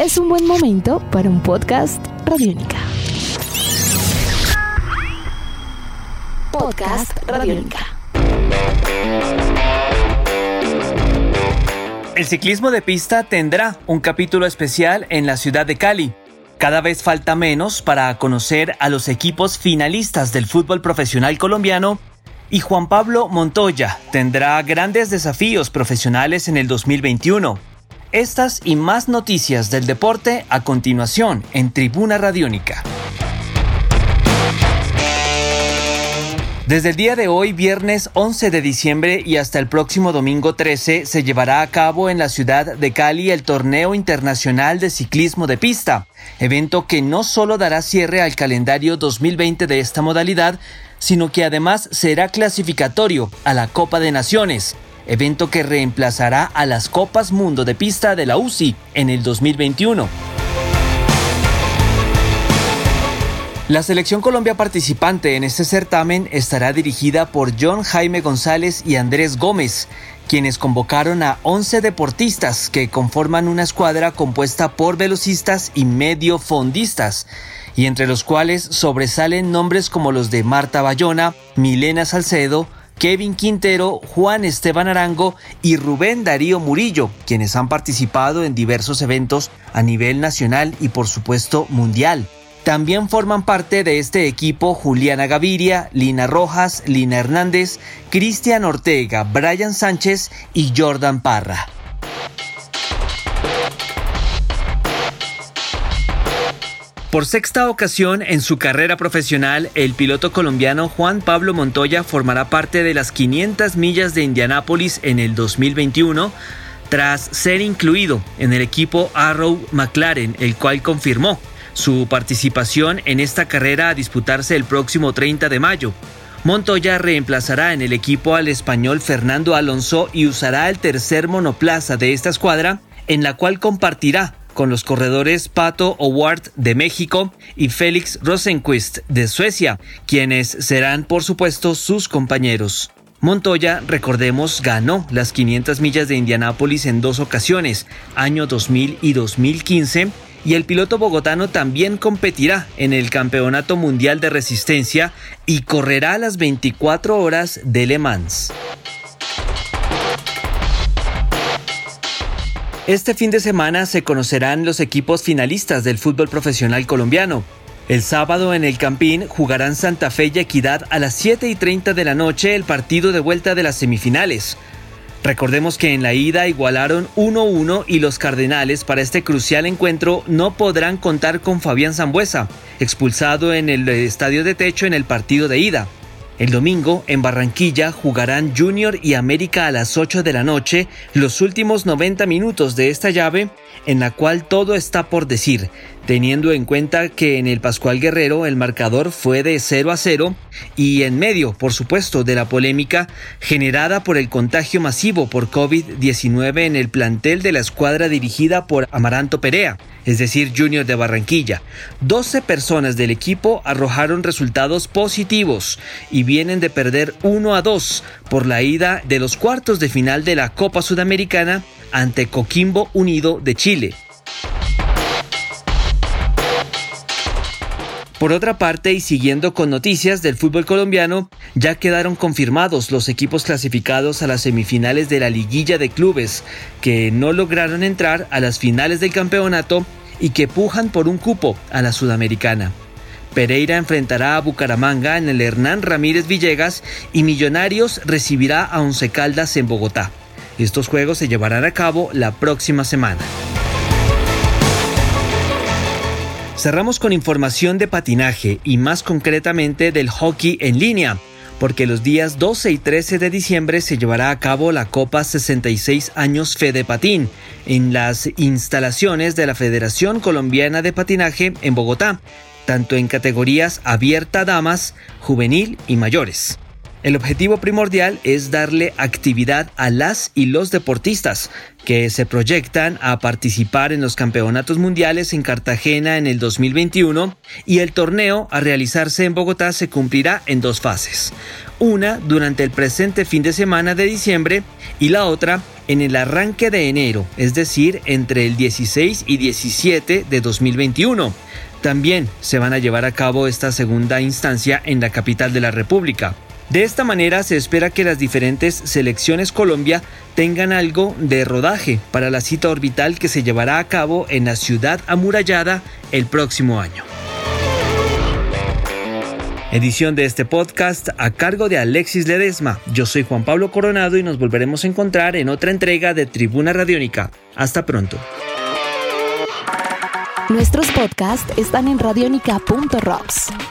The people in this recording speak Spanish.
es un buen momento para un podcast Radiónica. Podcast Radiónica. El ciclismo de pista tendrá un capítulo especial en la ciudad de Cali. Cada vez falta menos para conocer a los equipos finalistas del fútbol profesional colombiano y Juan Pablo Montoya tendrá grandes desafíos profesionales en el 2021. Estas y más noticias del deporte a continuación en Tribuna Radiónica. Desde el día de hoy, viernes 11 de diciembre y hasta el próximo domingo 13, se llevará a cabo en la ciudad de Cali el Torneo Internacional de Ciclismo de Pista, evento que no solo dará cierre al calendario 2020 de esta modalidad, sino que además será clasificatorio a la Copa de Naciones, evento que reemplazará a las Copas Mundo de Pista de la UCI en el 2021. La selección Colombia participante en este certamen estará dirigida por John Jaime González y Andrés Gómez, quienes convocaron a 11 deportistas que conforman una escuadra compuesta por velocistas y medio fondistas, y entre los cuales sobresalen nombres como los de Marta Bayona, Milena Salcedo, Kevin Quintero, Juan Esteban Arango y Rubén Darío Murillo, quienes han participado en diversos eventos a nivel nacional y por supuesto mundial. También forman parte de este equipo Juliana Gaviria, Lina Rojas, Lina Hernández, Cristian Ortega, Brian Sánchez y Jordan Parra. Por sexta ocasión en su carrera profesional, el piloto colombiano Juan Pablo Montoya formará parte de las 500 millas de Indianápolis en el 2021, tras ser incluido en el equipo Arrow McLaren, el cual confirmó su participación en esta carrera a disputarse el próximo 30 de mayo. Montoya reemplazará en el equipo al español Fernando Alonso y usará el tercer monoplaza de esta escuadra, en la cual compartirá con los corredores Pato Howard de México y Félix Rosenquist de Suecia, quienes serán por supuesto sus compañeros. Montoya, recordemos, ganó las 500 millas de Indianápolis en dos ocasiones, año 2000 y 2015, y el piloto bogotano también competirá en el Campeonato Mundial de Resistencia y correrá las 24 horas de Le Mans. Este fin de semana se conocerán los equipos finalistas del fútbol profesional colombiano. El sábado en el Campín jugarán Santa Fe y Equidad a las 7 y 30 de la noche el partido de vuelta de las semifinales. Recordemos que en la ida igualaron 1-1 y los Cardenales para este crucial encuentro no podrán contar con Fabián Zambuesa, expulsado en el estadio de techo en el partido de ida. El domingo, en Barranquilla, jugarán Junior y América a las 8 de la noche, los últimos 90 minutos de esta llave, en la cual todo está por decir, teniendo en cuenta que en el Pascual Guerrero el marcador fue de 0 a 0 y en medio, por supuesto, de la polémica generada por el contagio masivo por COVID-19 en el plantel de la escuadra dirigida por Amaranto Perea es decir, Junior de Barranquilla. 12 personas del equipo arrojaron resultados positivos y vienen de perder 1 a 2 por la ida de los cuartos de final de la Copa Sudamericana ante Coquimbo Unido de Chile. Por otra parte, y siguiendo con noticias del fútbol colombiano, ya quedaron confirmados los equipos clasificados a las semifinales de la liguilla de clubes, que no lograron entrar a las finales del campeonato y que pujan por un cupo a la sudamericana. Pereira enfrentará a Bucaramanga en el Hernán Ramírez Villegas y Millonarios recibirá a Once Caldas en Bogotá. Estos juegos se llevarán a cabo la próxima semana. Cerramos con información de patinaje y más concretamente del hockey en línea, porque los días 12 y 13 de diciembre se llevará a cabo la Copa 66 años Fede Patín en las instalaciones de la Federación Colombiana de Patinaje en Bogotá, tanto en categorías abierta damas, juvenil y mayores. El objetivo primordial es darle actividad a las y los deportistas que se proyectan a participar en los campeonatos mundiales en Cartagena en el 2021 y el torneo a realizarse en Bogotá se cumplirá en dos fases. Una durante el presente fin de semana de diciembre y la otra en el arranque de enero, es decir, entre el 16 y 17 de 2021. También se van a llevar a cabo esta segunda instancia en la capital de la República. De esta manera se espera que las diferentes selecciones Colombia tengan algo de rodaje para la cita orbital que se llevará a cabo en la ciudad amurallada el próximo año. Edición de este podcast a cargo de Alexis Ledesma. Yo soy Juan Pablo Coronado y nos volveremos a encontrar en otra entrega de Tribuna Radiónica. Hasta pronto. Nuestros podcasts están en radionica.rocks,